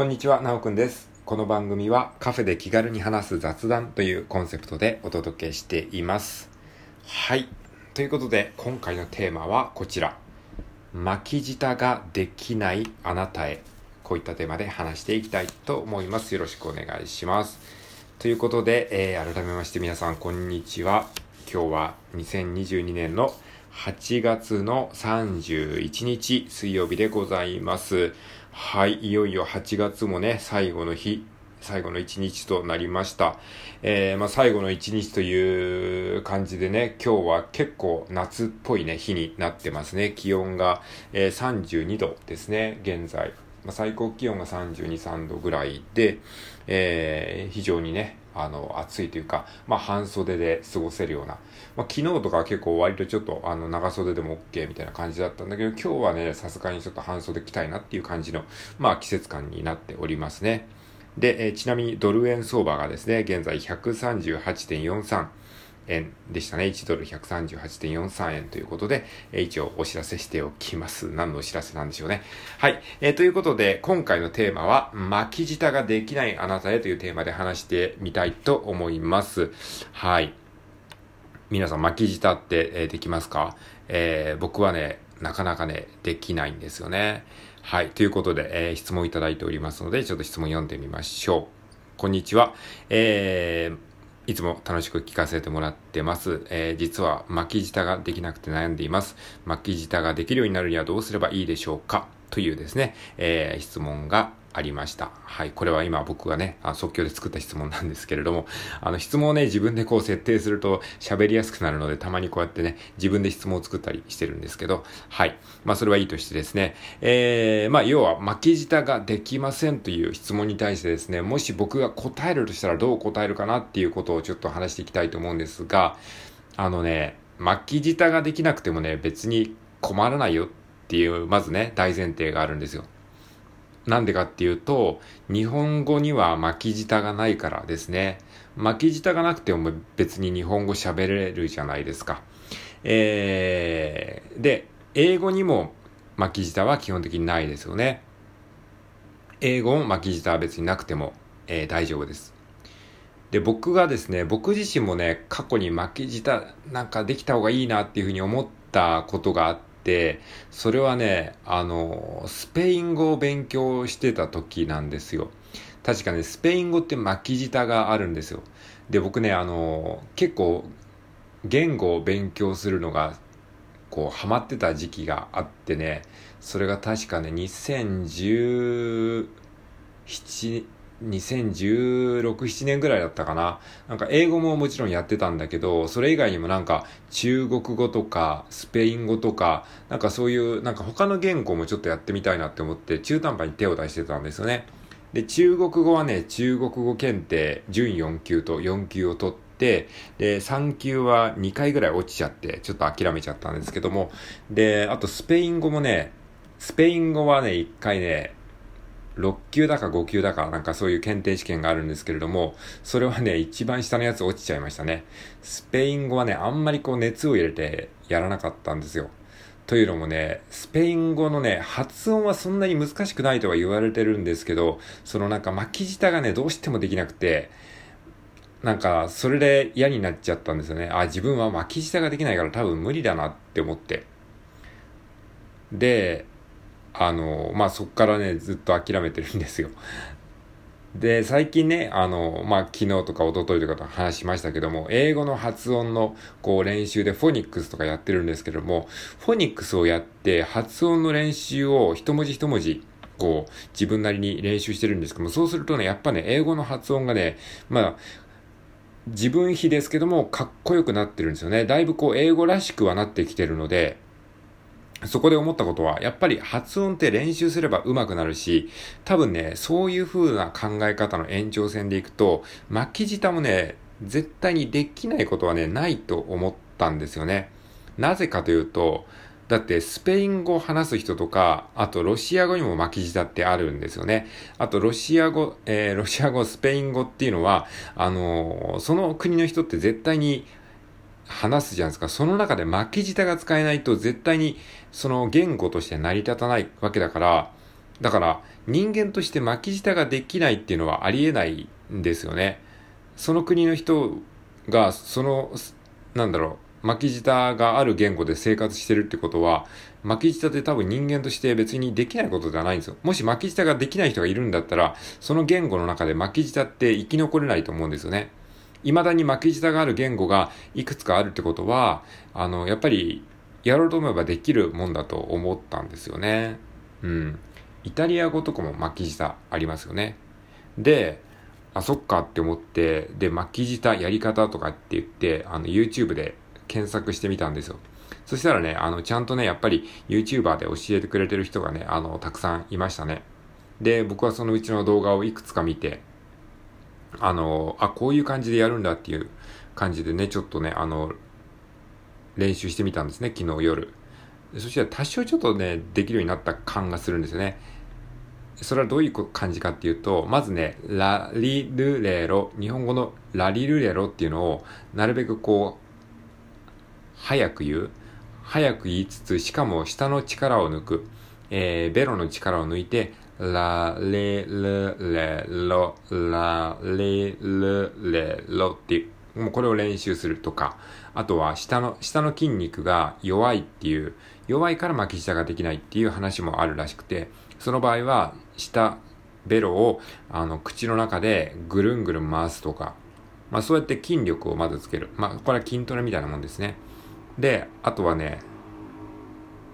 こんにちは、なおくんです。この番組はカフェで気軽に話す雑談というコンセプトでお届けしています。はい。ということで、今回のテーマはこちら。巻き舌ができないあなたへ。こういったテーマで話していきたいと思います。よろしくお願いします。ということで、えー改めまして皆さん、こんにちは。今日は2022年の8月の31日水曜日でございます。はい、いよいよ8月もね、最後の日、最後の一日となりました。えー、まあ最後の一日という感じでね、今日は結構夏っぽいね、日になってますね。気温が、えー32度ですね、現在。まあ、最高気温が32、3度ぐらいで、えー非常にね、あの、暑いというか、まあ、半袖で過ごせるような、まあ、昨日とかは結構割とちょっと、あの、長袖でも OK みたいな感じだったんだけど、今日はね、さすがにちょっと半袖着たいなっていう感じの、まあ、季節感になっておりますね。で、えちなみにドル円相場がですね、現在138.43円でしたね。1ドル138.43円ということで、え一応お知らせしておきます。何のお知らせなんでしょうね。はい。えーということで、今回のテーマは、巻き舌ができないあなたへというテーマで話してみたいと思います。はい。皆さん巻き舌って、えーできますか？えー僕はね、なかなかね、できないんですよね。はい。ということで、えー質問いただいておりますので、ちょっと質問読んでみましょう。こんにちは。えーいつも楽しく聞かせてもらってます。えー実は巻き舌ができなくて悩んでいます。巻き舌ができるようになるにはどうすればいいでしょうか？というですね、えー質問がありました。はい。これは今僕がね、あ即興で作った質問なんですけれども、あの質問をね、自分でこう設定すると喋りやすくなるので、たまにこうやってね、自分で質問を作ったりしてるんですけど、はい。まあそれはいいとしてですね、えー、まあ要は巻き舌ができませんという質問に対してですね、もし僕が答えるとしたらどう答えるかなっていうことをちょっと話していきたいと思うんですが、あのね、巻き舌ができなくてもね、別に困らないよっていう、まずね、大前提があるんですよ。なんでかっていうと、日本語には巻き舌がないからですね。巻き舌がなくても別に日本語喋れるじゃないですか。えー、で、英語にも巻き舌は基本的にないですよね。英語も巻き舌は別になくても、えー大丈夫です。で、僕がですね、僕自身もね、過去に巻き舌なんかできた方がいいなっていうふうに思ったことがあってて、それはね、あの、スペイン語を勉強してた時なんですよ。確かね、スペイン語って巻き舌があるんですよ。で、僕ね、あの、結構、言語を勉強するのが、こう、ハマってた時期があってね、それが確かね、2017、2016、7年ぐらいだったかな。なんか英語ももちろんやってたんだけど、それ以外にもなんか中国語とかスペイン語とか、なんかそういうなんか他の言語もちょっとやってみたいなって思って中途半端に手を出してたんですよね。で、中国語はね、中国語検定準4級と4級を取って、で、3級は2回ぐらい落ちちゃって、ちょっと諦めちゃったんですけども、で、あとスペイン語もね、スペイン語はね、1回ね、6級だか5級だかなんかそういう検定試験があるんですけれども、それはね、一番下のやつ落ちちゃいましたね。スペイン語はね、あんまりこう熱を入れてやらなかったんですよ。というのもね、スペイン語のね、発音はそんなに難しくないとは言われてるんですけど、そのなんか巻き舌がね、どうしてもできなくて、なんか、それで嫌になっちゃったんですよね。あ、自分は巻き舌ができないから多分無理だなって思って。で、あの、まあ、そっからね、ずっと諦めてるんですよ。で、最近ね、あの、まあ、昨日とか一昨日とかと話しましたけども、英語の発音のこう練習でフォニックスとかやってるんですけども、フォニックスをやって発音の練習を一文字一文字、こう、自分なりに練習してるんですけども、そうするとね、やっぱね、英語の発音がね、まあ、自分比ですけども、かっこよくなってるんですよね。だいぶこう、英語らしくはなってきてるので、そこで思ったことは、やっぱり発音って練習すれば上手くなるし、多分ね、そういう風な考え方の延長線でいくと、巻き舌もね、絶対にできないことはね、ないと思ったんですよね。なぜかというと、だってスペイン語を話す人とか、あとロシア語にも巻き舌ってあるんですよね。あとロシア語、えー、ロシア語、スペイン語っていうのは、あのーその国の人って絶対に話すじゃないですか。その中で巻き舌が使えないと絶対にその言語として成り立たないわけだから、だから人間として巻き舌ができないっていうのはありえないんですよね。その国の人がその、なんだろう、巻き舌がある言語で生活してるってことは、巻き舌って多分人間として別にできないことではないんですよ。もし巻き舌ができない人がいるんだったら、その言語の中で巻き舌って生き残れないと思うんですよね。未だに巻き舌がある言語がいくつかあるってことは、あの、やっぱりやろうと思えばできるもんだと思ったんですよね。うん。イタリア語とかも巻き舌ありますよね。で、あ、そっかって思って、で、巻き舌やり方とかって言って、あの、YouTube で検索してみたんですよ。そしたらね、あの、ちゃんとね、やっぱり YouTuber で教えてくれてる人がね、あの、たくさんいましたね。で、僕はそのうちの動画をいくつか見て、あの、あ、こういう感じでやるんだっていう感じでね、ちょっとね、あの、練習してみたんですね、昨日夜。そしたら多少ちょっとね、できるようになった感がするんですよね。それはどういう感じかっていうと、まずね、ラリルレロ、日本語のラリルレロっていうのを、なるべくこう、早く言う。早く言いつつ、しかも下の力を抜く。えー、ベロの力を抜いて、ラレルレロ、ラレルレロっていう、もうこれを練習するとか、あとは下の、下の筋肉が弱いっていう、弱いから巻き舌ができないっていう話もあるらしくて、その場合は、下、ベロを、あの、口の中でぐるんぐるん回すとか、まあそうやって筋力をまずつける。まあこれは筋トレみたいなもんですね。で、あとはね、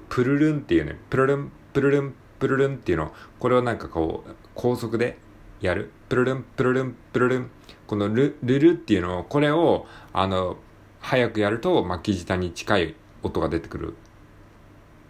プルルンっていうね、プルルン、プルルン、プルルンっていうの、これをなんかこう、高速でやる。プルルン、プルルン、プルルン。このル、ルルっていうのを、これを、あの、早くやると巻き舌に近い音が出てくる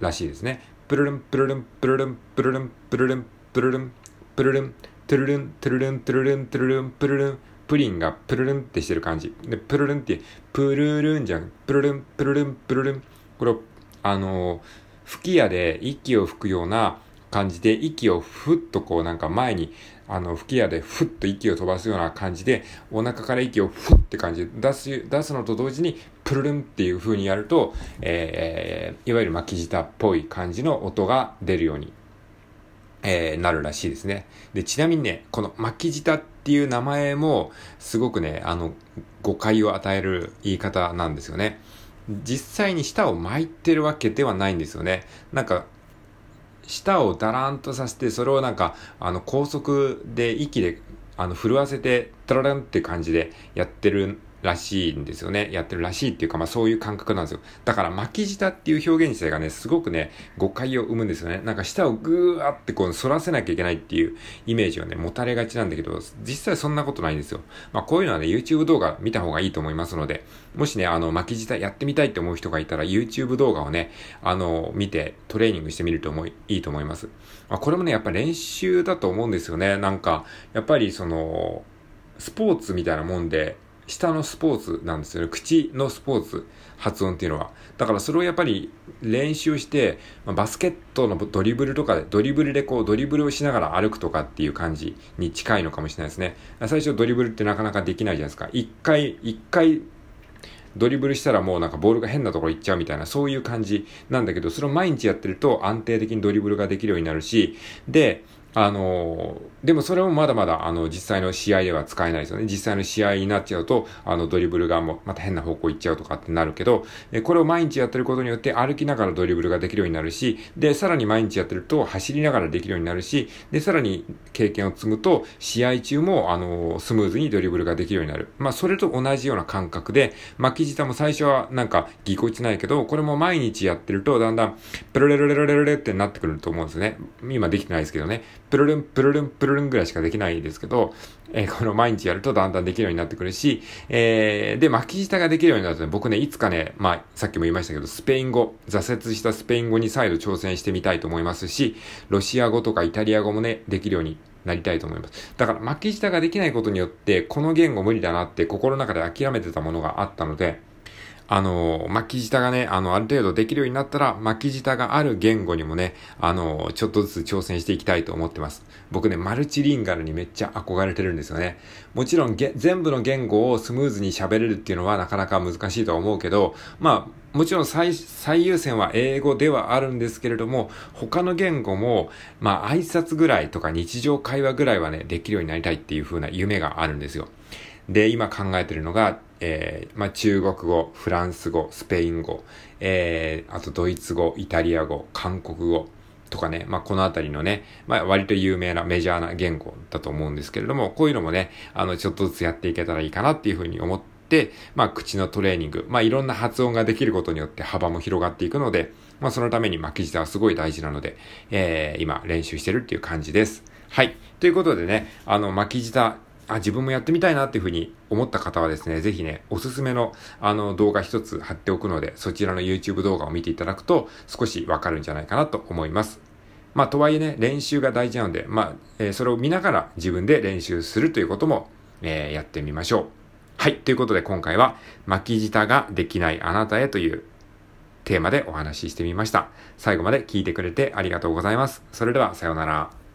らしいですね。プルルン、プルルン、プルルン、プルルン、プルルン、プルルン、プルルン、トゥルルン、トゥルルン、トゥルルン、トゥルルン、プルルン、プリンがプルルンってしてる感じ。で、プルルンって、プルルンじゃん。プルルン、プルルン、プルルン。これを、あの、吹き矢で息を吹くような感じで、息をふっとこうなんか前に、あの、吹き矢でふっと息を飛ばすような感じで、お腹から息をふって感じで出す、出すのと同時に、プルルンっていう風にやると、えー、いわゆる巻き舌っぽい感じの音が出るように、えー、なるらしいですね。で、ちなみにね、この巻き舌っていう名前も、すごくね、あの、誤解を与える言い方なんですよね。実際に舌を巻いてるわけではないんですよね。なんか、舌をだらんとさせて、それをなんか、あの、高速で息で、あの、震わせて、タラランって感じでやってるらしいんですよね。やってるらしいっていうか、まあそういう感覚なんですよ。だから巻き舌っていう表現自体がね、すごくね、誤解を生むんですよね。なんか舌をぐーってこう反らせなきゃいけないっていうイメージをね、持たれがちなんだけど、実際そんなことないんですよ。まあこういうのはね、YouTube 動画見た方がいいと思いますので、もしね、あの、巻き舌やってみたいって思う人がいたら、YouTube 動画をね、あの、見てトレーニングしてみると思い、いいと思います。まあこれもね、やっぱ練習だと思うんですよね。なんか、やっぱりその、スポーツみたいなもんで、下のスポーツなんですよね。口のスポーツ、発音っていうのは。だからそれをやっぱり練習して、まあ、バスケットのドリブルとかで、ドリブルでこうドリブルをしながら歩くとかっていう感じに近いのかもしれないですね。最初ドリブルってなかなかできないじゃないですか。一回、一回ドリブルしたらもうなんかボールが変なところ行っちゃうみたいな、そういう感じなんだけど、それを毎日やってると安定的にドリブルができるようになるし、で、あの、でもそれもまだまだ、あの、実際の試合では使えないですよね。実際の試合になっちゃうと、あの、ドリブルがもう、また変な方向行っちゃうとかってなるけど、えこれを毎日やってることによって歩きながらドリブルができるようになるし、で、さらに毎日やってると走りながらできるようになるし、で、さらに経験を積むと、試合中も、あの、スムーズにドリブルができるようになる。まあ、それと同じような感覚で、巻き舌も最初はなんかぎこちないけど、これも毎日やってると、だんだん、プルレルレルレルレってなってくると思うんですね。今できてないですけどね。プルルン、プルルン、プルルンぐらいしかできないですけど、えー、この毎日やるとだんだんできるようになってくるし、えー、で、巻き舌ができるようになるとね、僕ね、いつかね、まあ、さっきも言いましたけど、スペイン語、挫折したスペイン語に再度挑戦してみたいと思いますし、ロシア語とかイタリア語もね、できるようになりたいと思います。だから、巻き舌ができないことによって、この言語無理だなって心の中で諦めてたものがあったので、あの、巻き舌がね、あの、ある程度できるようになったら、巻き舌がある言語にもね、あの、ちょっとずつ挑戦していきたいと思ってます。僕ね、マルチリンガルにめっちゃ憧れてるんですよね。もちろん、全部の言語をスムーズに喋れるっていうのはなかなか難しいとは思うけど、まあ、もちろん最優先は英語ではあるんですけれども、他の言語も、まあ挨拶ぐらいとか日常会話ぐらいはね、できるようになりたいっていう風な夢があるんですよ。で、今考えてるのが、えー、まあ、中国語、フランス語、スペイン語、えー、あとドイツ語、イタリア語、韓国語とかね、まあ、このあたりのね、まあ、割と有名なメジャーな言語だと思うんですけれども、こういうのもね、あの、ちょっとずつやっていけたらいいかなっていうふうに思って、まあ、口のトレーニング、まあ、いろんな発音ができることによって幅も広がっていくので、まあ、そのために巻き舌はすごい大事なので、えー、今練習してるっていう感じです。はい。ということでね、あの、巻き舌、あ、自分もやってみたいなっていうふうに思った方はですね、ぜひね、おすすめのあの動画一つ貼っておくので、そちらの YouTube 動画を見ていただくと少しわかるんじゃないかなと思います。まあ、とはいえね、練習が大事なので、まあ、えー、それを見ながら自分で練習するということも、えー、やってみましょう。はい。ということで今回は、巻き舌ができないあなたへというテーマでお話ししてみました。最後まで聞いてくれてありがとうございます。それでは、さようなら。